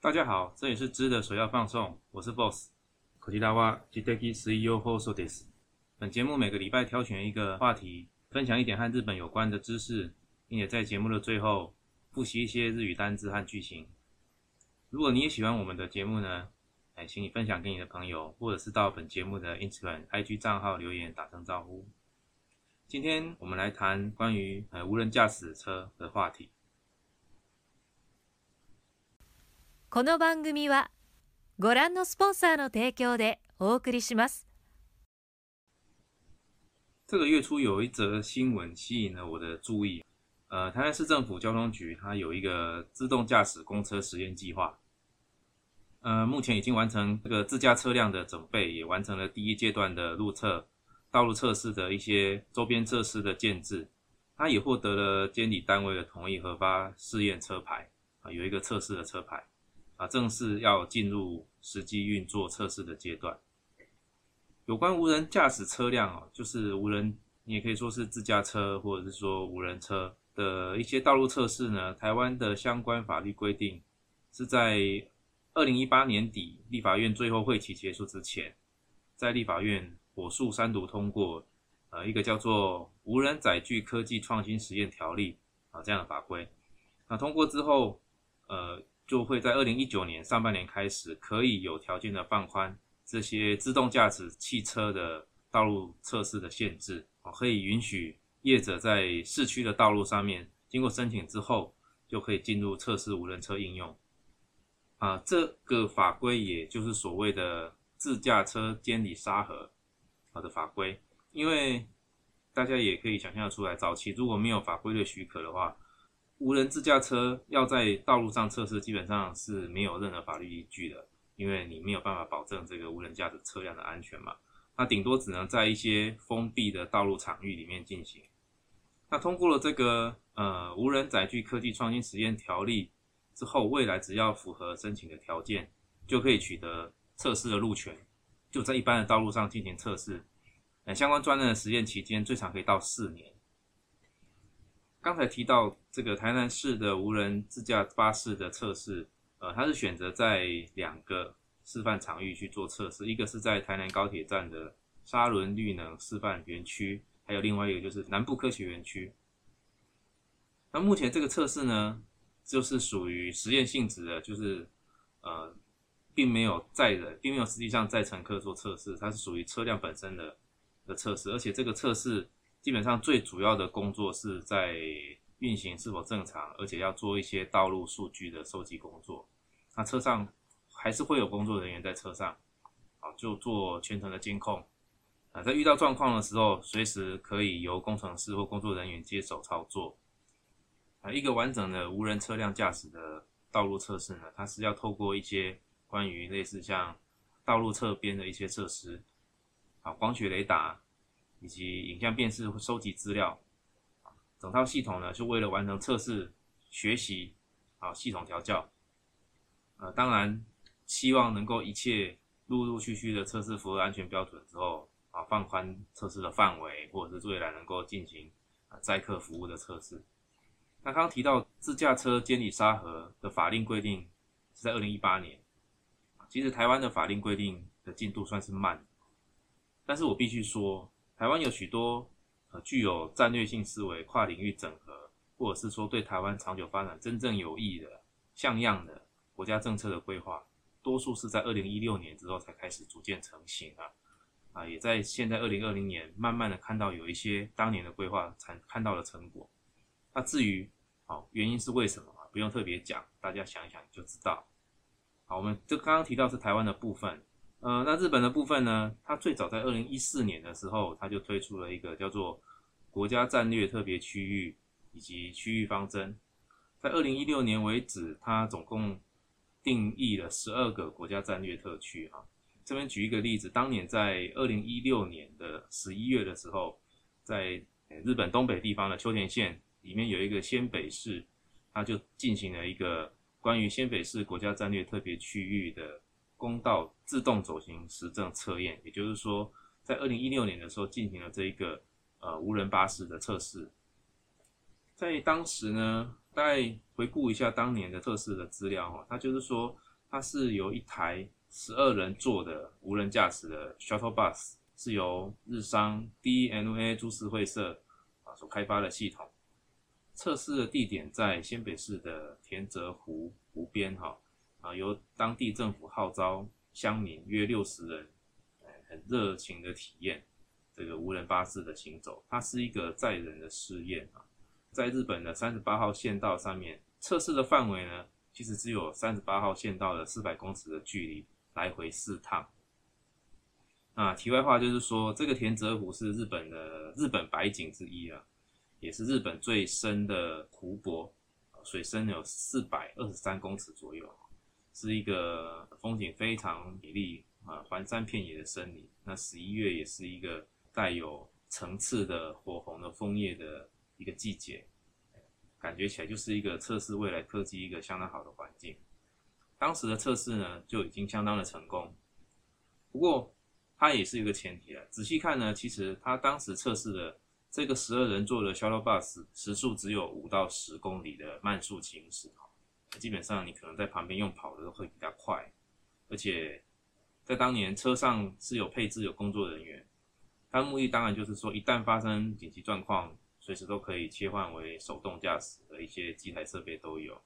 大家好，这里是知的首要放送，我是 Boss。こちらはジテキ水曜放送です。本节目每个礼拜挑选一个话题，分享一点和日本有关的知识，并且在节目的最后复习一些日语单字和句型。如果你也喜欢我们的节目呢，哎，请你分享给你的朋友，或者是到本节目的 Instagram、IG 账号留言打声招呼。今天我们来谈关于呃无人驾驶车的话题。 この番組はご覧のスポンサーの提供でお送りします。这个月初有一则新闻吸引了我的注意，呃，台南市政府交通局它有一个自动驾驶公车实验计划，呃，目前已经完成这个自驾车辆的准备，也完成了第一阶段的路测。道路测试的一些周边设施的建制，它也获得了监理单位的同意，核发试验车牌啊，有一个测试的车牌 啊，正式要进入实际运作测试的阶段。有关无人驾驶车辆哦，就是无人，你也可以说是自驾车，或者是说无人车的一些道路测试呢。台湾的相关法律规定是在二零一八年底立法院最后会期结束之前，在立法院。火速三读通过，呃，一个叫做《无人载具科技创新实验条例》啊这样的法规。那通过之后，呃，就会在二零一九年上半年开始，可以有条件的放宽这些自动驾驶汽车的道路测试的限制，啊，可以允许业者在市区的道路上面经过申请之后，就可以进入测试无人车应用。啊，这个法规也就是所谓的自驾车监理沙盒好。的法规，因为大家也可以想象出来，早期如果没有法规的许可的话，无人自驾车要在道路上测试，基本上是没有任何法律依据的，因为你没有办法保证这个无人驾驶车辆的安全嘛。那顶多只能在一些封闭的道路场域里面进行。那通过了这个呃无人载具科技创新实验条例之后，未来只要符合申请的条件，就可以取得测试的路权。就在一般的道路上进行测试，呃，相关专案的实验期间最长可以到四年。刚才提到这个台南市的无人自驾巴士的测试，呃，它是选择在两个示范场域去做测试，一个是在台南高铁站的沙仑绿能示范园区，还有另外一个就是南部科学园区。那目前这个测试呢，就是属于实验性质的，就是呃。并没有载人，并没有实际上载乘客做测试，它是属于车辆本身的的测试，而且这个测试基本上最主要的工作是在运行是否正常，而且要做一些道路数据的收集工作。那车上还是会有工作人员在车上，啊，就做全程的监控，啊，在遇到状况的时候，随时可以由工程师或工作人员接手操作。啊，一个完整的无人车辆驾驶的道路测试呢，它是要透过一些关于类似像道路侧边的一些设施，啊，光学雷达以及影像辨识收集资料，整套系统呢，是为了完成测试、学习，啊，系统调教，呃，当然希望能够一切陆陆续续的测试符合安全标准之后，啊，放宽测试的范围，或者是未来能够进行啊载客服务的测试。那刚刚提到自驾车监理沙盒的法令规定是在二零一八年。其实台湾的法令规定的进度算是慢，但是我必须说，台湾有许多呃具有战略性思维、跨领域整合，或者是说对台湾长久发展真正有益的、像样的国家政策的规划，多数是在二零一六年之后才开始逐渐成型啊，啊，也在现在二零二零年慢慢的看到有一些当年的规划才看到了成果。那至于好原因是为什么啊？不用特别讲，大家想一想就知道。好，我们就刚刚提到是台湾的部分，呃，那日本的部分呢？它最早在二零一四年的时候，它就推出了一个叫做国家战略特别区域以及区域方针，在二零一六年为止，它总共定义了十二个国家战略特区。哈，这边举一个例子，当年在二零一六年的十一月的时候，在日本东北地方的秋田县里面有一个仙北市，它就进行了一个。关于仙北市国家战略特别区域的公道自动走行实证测验，也就是说，在二零一六年的时候进行了这一个呃无人巴士的测试。在当时呢，大概回顾一下当年的测试的资料哈，它就是说，它是由一台十二人座的无人驾驶的 shuttle bus，是由日商 DNA 株式会社啊所开发的系统。测试的地点在新北市的田泽湖湖边，哈啊，由当地政府号召乡民约六十人，很热情的体验这个无人巴士的行走。它是一个载人的试验啊，在日本的三十八号线道上面测试的范围呢，其实只有三十八号线道的四百公尺的距离，来回四趟。那题外话就是说，这个田泽湖是日本的日本百景之一啊。也是日本最深的湖泊，水深有四百二十三公尺左右，是一个风景非常美丽啊，环山遍野的森林。那十一月也是一个带有层次的火红的枫叶的一个季节，感觉起来就是一个测试未来科技一个相当好的环境。当时的测试呢就已经相当的成功，不过它也是一个前提了。仔细看呢，其实它当时测试的。这个十二人座的 shuttle bus 时速只有五到十公里的慢速行驶，基本上你可能在旁边用跑的都会比较快，而且在当年车上是有配置有工作人员，它的目的当然就是说一旦发生紧急状况，随时都可以切换为手动驾驶的一些机台设备都有，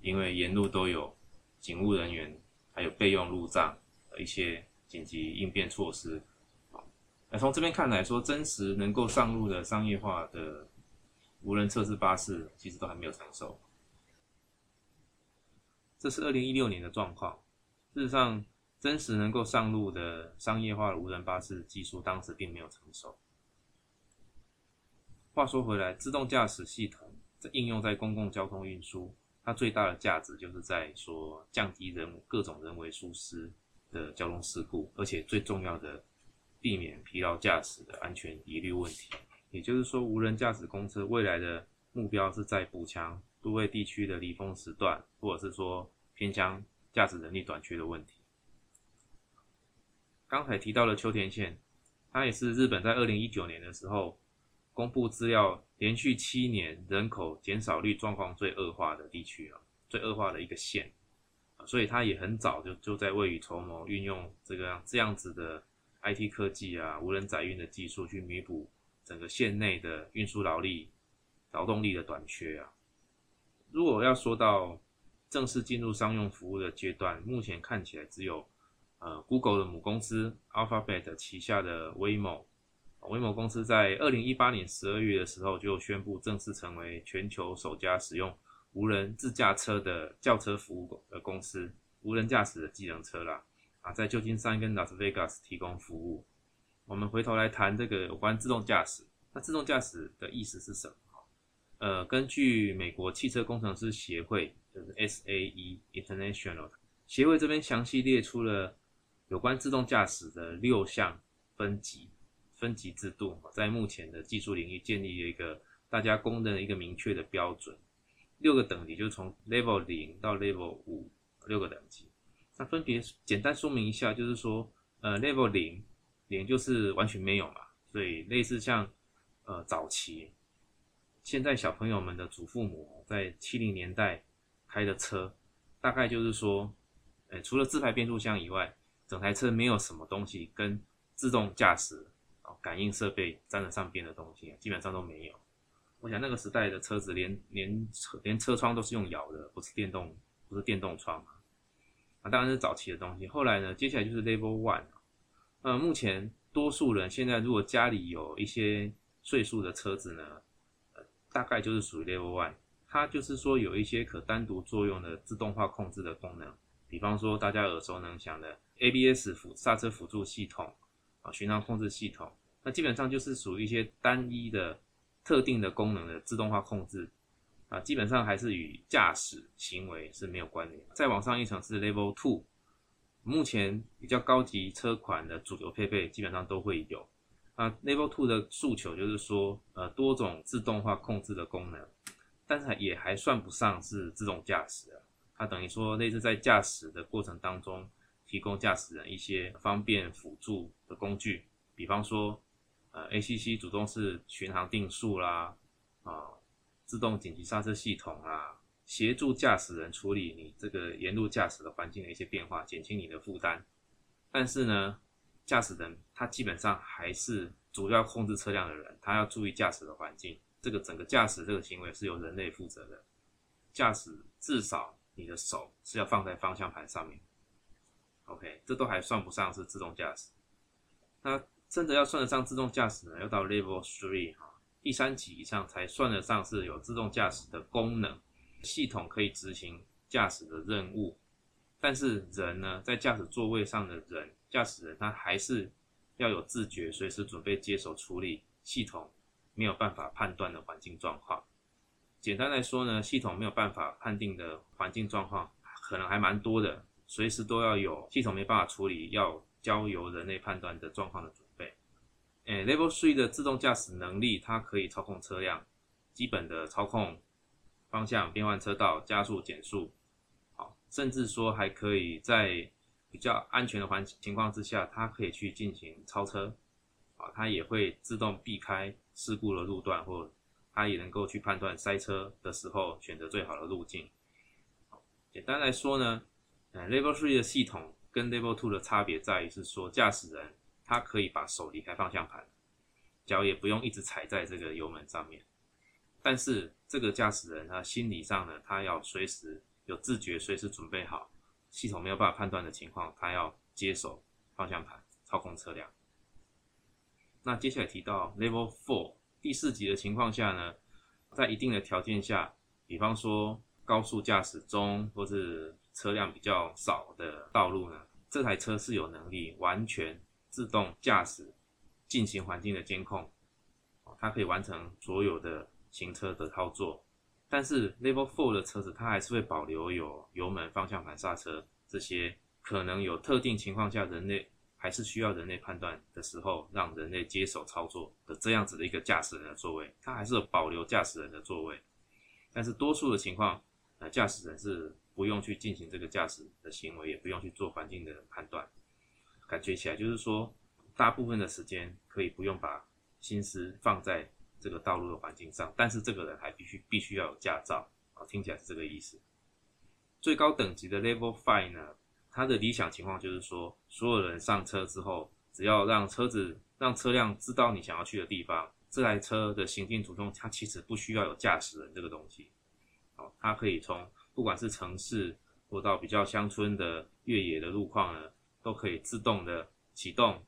因为沿路都有警务人员，还有备用路障的一些紧急应变措施。那从这边看来说，真实能够上路的商业化的无人测试巴士，其实都还没有成熟。这是二零一六年的状况。事实上，真实能够上路的商业化的无人巴士技术，当时并没有成熟。话说回来，自动驾驶系统在应用在公共交通运输，它最大的价值就是在说降低人各种人为疏失的交通事故，而且最重要的。避免疲劳驾驶的安全疑虑问题，也就是说，无人驾驶公车未来的目标是在补强都会地区的离峰时段，或者是说偏乡驾驶能力短缺的问题。刚才提到了秋田县，它也是日本在二零一九年的时候公布资料，连续七年人口减少率状况最恶化的地区啊，最恶化的一个县所以它也很早就就在未雨绸缪，运用这个这样子的。IT 科技啊，无人载运的技术去弥补整个县内的运输劳力、劳动力的短缺啊。如果要说到正式进入商用服务的阶段，目前看起来只有呃 Google 的母公司 Alphabet 旗下的 Waymo，Waymo 公司在二零一八年十二月的时候就宣布正式成为全球首家使用无人自驾车的轿车服务的公司，无人驾驶的机能车啦。啊，在旧金山跟拉斯维加斯提供服务。我们回头来谈这个有关自动驾驶。那自动驾驶的意思是什么？呃，根据美国汽车工程师协会，就是 SAE International 协会这边详细列出了有关自动驾驶的六项分级分级制度，在目前的技术领域建立了一个大家公认的一个明确的标准。六个等级，就从 Level 零到 Level 五六个等级。那分别简单说明一下，就是说，呃，level 零，零就是完全没有嘛，所以类似像，呃，早期，现在小朋友们的祖父母在七零年代开的车，大概就是说，呃，除了自排变速箱以外，整台车没有什么东西跟自动驾驶哦感应设备沾得上边的东西，基本上都没有。我想那个时代的车子连连车连车窗都是用摇的，不是电动，不是电动窗嘛？啊。当然是早期的东西。后来呢，接下来就是 Level One。呃，目前多数人现在如果家里有一些岁数的车子呢，大概就是属于 Level One。它就是说有一些可单独作用的自动化控制的功能，比方说大家耳熟能详的 ABS 辅刹车辅助系统啊，巡航控制系统。那基本上就是属于一些单一的特定的功能的自动化控制。啊，基本上还是与驾驶行为是没有关联。再往上一层是 Level Two，目前比较高级车款的主流配备基本上都会有。啊，Level Two 的诉求就是说，呃，多种自动化控制的功能，但是也还算不上是自动驾驶啊。它等于说类似在驾驶的过程当中，提供驾驶人一些方便辅助的工具，比方说，呃，ACC 主动式巡航定速啦，啊。自动紧急刹车系统啊，协助驾驶人处理你这个沿路驾驶的环境的一些变化，减轻你的负担。但是呢，驾驶人他基本上还是主要控制车辆的人，他要注意驾驶的环境。这个整个驾驶这个行为是由人类负责的。驾驶至少你的手是要放在方向盘上面。OK，这都还算不上是自动驾驶。那真的要算得上自动驾驶呢，要到 Level Three 哈，第三级以上才算得上是有自动驾驶的功能，系统可以执行驾驶的任务。但是人呢，在驾驶座位上的人，驾驶人他还是要有自觉，随时准备接手处理系统没有办法判断的环境状况。简单来说呢，系统没有办法判定的环境状况，可能还蛮多的。随时都要有系统没办法处理，要交由人类判断的状况的准备。诶，Level Three 的自动驾驶能力，它可以操控车辆，基本的操控方向、变换车道、加速、减速，好，甚至说还可以在比较安全的环情况之下，它可以去进行超车，啊，它也会自动避开事故的路段，或它也能够去判断塞车的时候选择最好的路径。简单来说呢。呃 Level Three 的系统跟 Level Two 的差别在于是说，驾驶人他可以把手离开方向盘，脚也不用一直踩在这个油门上面。但是这个驾驶人他心理上呢，他要随时有自觉，随时准备好，系统没有办法判断的情况，它要接手方向盘操控车辆。那接下来提到 Level Four 第四级的情况下呢，在一定的条件下，比方说高速驾驶中或是车辆比较少的道路呢，这台车是有能力完全自动驾驶进行环境的监控，它可以完成所有的行车的操作。但是 Level Four 的车子，它还是会保留有油门、方向盘、刹车这些可能有特定情况下人类还是需要人类判断的时候，让人类接手操作的这样子的一个驾驶人的座位，它还是有保留驾驶人的座位。但是多数的情况，呃，驾驶人是。不用去进行这个驾驶的行为，也不用去做环境的判断，感觉起来就是说，大部分的时间可以不用把心思放在这个道路的环境上，但是这个人还必须必须要有驾照啊，听起来是这个意思。最高等级的 Level Five 呢，它的理想情况就是说，所有人上车之后，只要让车子让车辆知道你想要去的地方，这台车的行进途中，它其实不需要有驾驶人这个东西，好，它可以从不管是城市或到比较乡村的越野的路况呢，都可以自动的启动、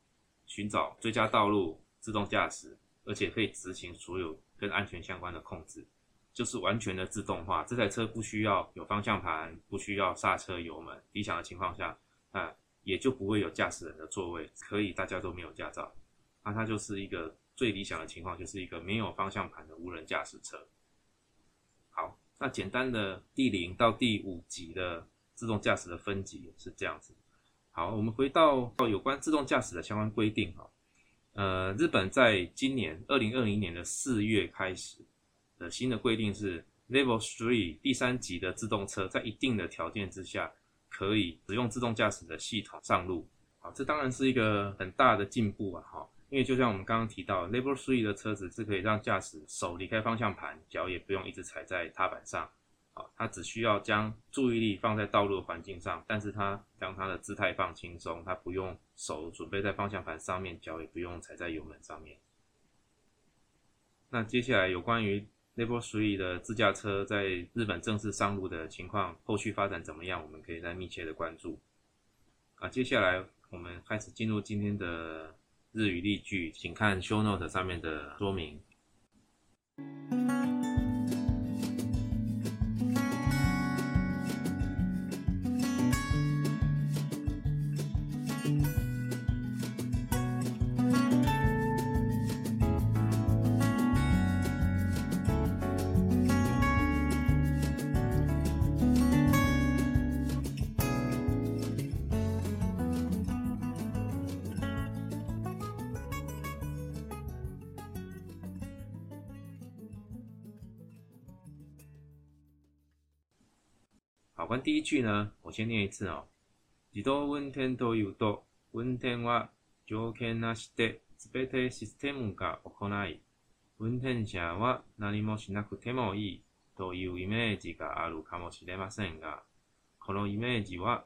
寻找最佳道路、自动驾驶，而且可以执行所有跟安全相关的控制，就是完全的自动化。这台车不需要有方向盘，不需要刹车油门。理想的情况下，啊，也就不会有驾驶人的座位，可以大家都没有驾照，那它就是一个最理想的情况，就是一个没有方向盘的无人驾驶车。好那简单的第零到第五级的自动驾驶的分级是这样子。好，我们回到到有关自动驾驶的相关规定哈。呃，日本在今年二零二零年的四月开始的新的规定是，Level Three 第三级的自动车在一定的条件之下可以使用自动驾驶的系统上路。好，这当然是一个很大的进步啊！哈。因为就像我们刚刚提到，Level Three 的车子是可以让驾驶手离开方向盘，脚也不用一直踩在踏板上，他只需要将注意力放在道路环境上，但是他将他的姿态放轻松，他不用手准备在方向盘上面，脚也不用踩在油门上面。那接下来有关于 Level Three 的自驾车在日本正式上路的情况，后续发展怎么样？我们可以再密切的关注。啊，接下来我们开始进入今天的。日语例句，请看 show note 上面的说明。好，关第一句呢，我先念一次哦。自動運転というと、運転は条件なしで全てシステムが行い、運転者は何もしなくてもいいというイメージがあるかもしれませんが、このイメージは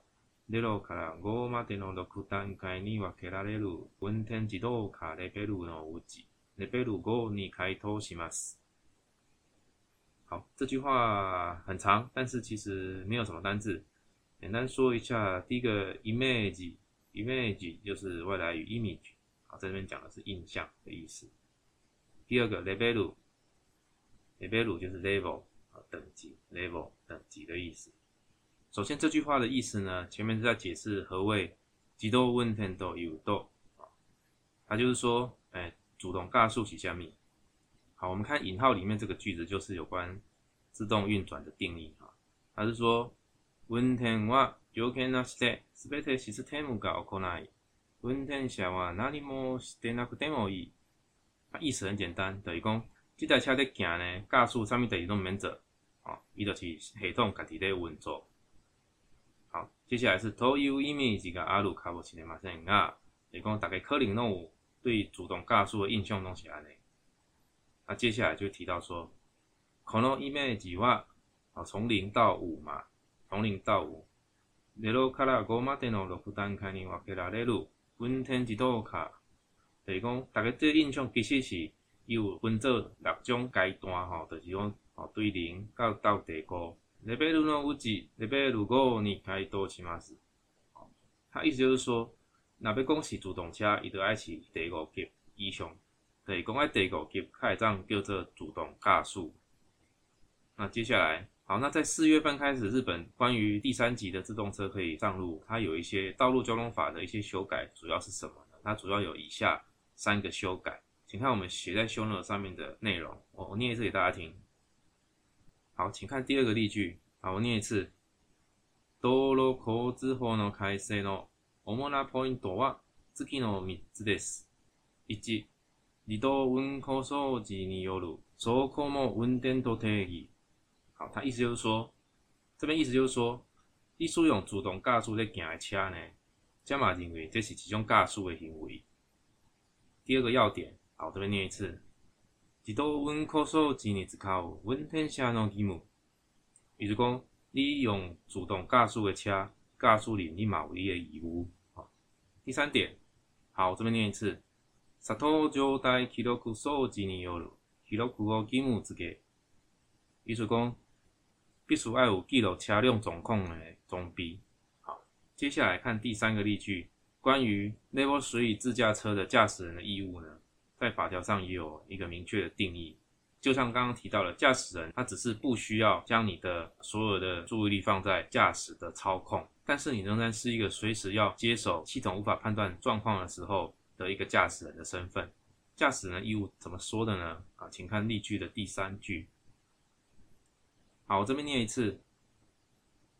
0から5までの6段階に分けられる運転自動化レベルのうち、レベル5に該当します。好，这句话很长，但是其实没有什么单字。简单说一下，第一个 image，image 就是外来语 image，好，在这边讲的是印象的意思。第二个 level，level 就是 level，啊，等级 level 等级的意思。首先这句话的意思呢，前面是在解释何谓自动运転というと，啊，它就是说，哎，主动加速起下面。 好，我们看引号里面这个句子，就是有关自动运转的定义啊，它是说。運転は条件なしで全てシステムが行い、運転者は何もしてなくてもいい。意思很简单，等于讲，这台车在行呢，驾驶上面等于都免做，哦，伊就是系统家己在运作。好，接下来是都有意味这个阿鲁卡布奇的马森啊，等于讲大概可能拢有对主动驾驶的印象拢是安尼。 那接下来就提到说，可能意味计划啊，从零到五嘛。从零到五，0から5までの6段階に分けられる運転自動化。就是讲，大家这印象其实是有分做六种阶段吼，就是讲吼对零到到第五。レベルのうちレベル5に該当します。他意思就是说，若要讲是自动车，伊就爱是第五级以上。 对，公开资料给开账叫做主动加速。那接下来，好，那在四月份开始，日本关于第三级的自动车可以上路，它有一些道路交通法的一些修改，主要是什么呢？它主要有以下三个修改，请看我们写在修本上面的内容。我我念一次给大家听。好，请看第二个例句。好，我念一次。道路口之法の改正の主なポイントは次の三つです。一你都温口说吉尼有鲁，说口莫温颠都特伊。好，他意思就是说，这边意思就是说，你术用主动驾驶在行的车呢，加马认为这是一种驾驶的行为。第二个要点，好，这边念一次，你都温口说吉尼只靠温天下诺吉目，比如讲，你用主动驾驶的车，驾驶你你马有的义务。好，第三点，好，这边念一次。車頭状態記録装置による記録を義務付け。意思讲。必须爱有记录车辆状况的装备。好，接下来看第三个例句，关于 Level Three 自驾车的驾驶人的义务呢，在法条上也有一个明确的定义。就像刚刚提到的，驾驶人他只是不需要将你的所有的注意力放在驾驶的操控，但是你仍然是一个随时要接手系统无法判断状况的时候 的一个驾驶人的身份。驾驶人的义务怎么说的呢？啊，请看例句的第三句。好，我这边念一次。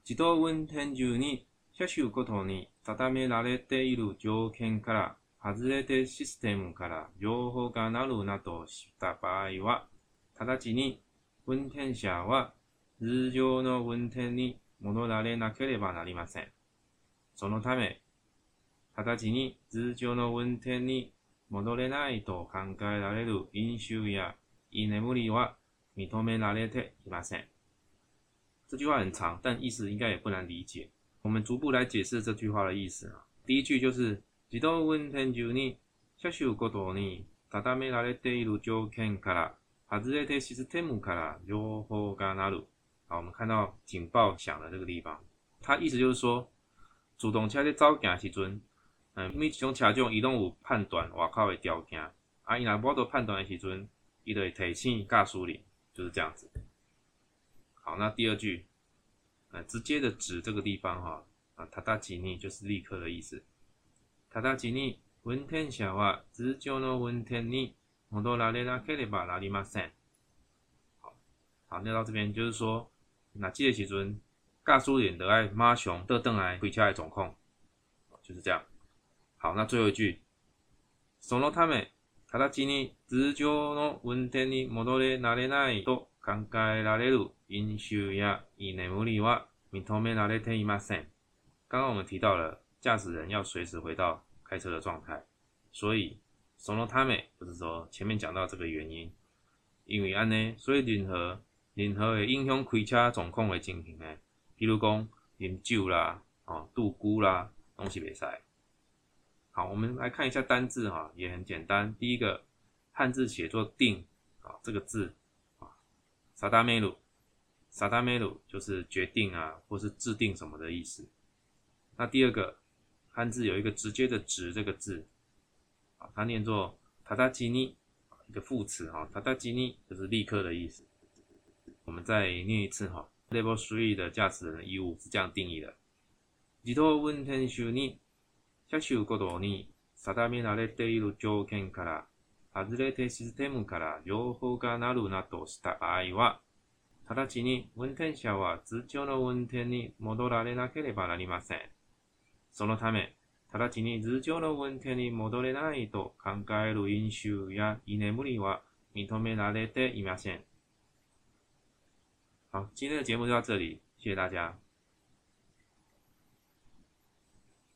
自動運転中に車種ごとに定められている条件から外れてシステムから情報が鳴るなどした場合は、直ちに運転者は通常の運転に戻られなければなりません。そのため、直ちに通常の運転に戻れないと考えられる飲酒や居眠りは認められていません。这句话很长，但意思应该也不难理解。我们逐步来解释这句话的意思啊。第一句就是自動運転中に車種ごとに定められている条件から外れてシステムから情報が鳴る。好，我们看到警报响的这个地方，它意思就是说，主动车在走行时阵，嗯，每一种车种伊拢有判断外口的条件，啊，伊若无做判断的时阵，伊就会提醒驾驶人，就是这样子。好，那第二句，呃，直接的指这个地方哈，啊，塔达吉尼就是立刻的意思。塔达吉尼，温天小话，直就呢温天尼，我都拉里拉克里巴拉里马森。好，好，那到这边就是说，那这个时阵，驾驶员的爱马上得等来回车的状况，就是这样。好，那最后一句，そのため、塔达吉尼直就呢温天尼，我都拉里奈と考えられる。飲酒や居眠りは認められていません。刚刚我们提到了驾驶人要随时回到开车的状态，所以そのため就是说前面讲到这个原因，因为安呢，所以任何 任何会影响开车状况的情形呢，比如讲饮酒啦、哦度孤啦，拢是袂使。 好，我们来看一下单字哈，也很简单。第一个汉字写作“定”啊，这个字啊，萨达梅鲁，萨达梅鲁就是决定啊，或是制定什么的意思。那第二个汉字有一个直接的“直”这个字啊，它念作塔达基尼，一个副词哈，塔达基尼就是立刻的意思。我们再念一次哈，Level Three 的驾驶人的义务是这样定义的：自動運転手に車種ごとに定められている条件から外れてシステムから情報がなるなどした場合は、直ちに運転者は通常の運転に戻られなければなりません。そのため、直ちに通常の運転に戻れないと考える飲酒や居眠りは認められていません。好，今天的节目就到这里，谢谢大家。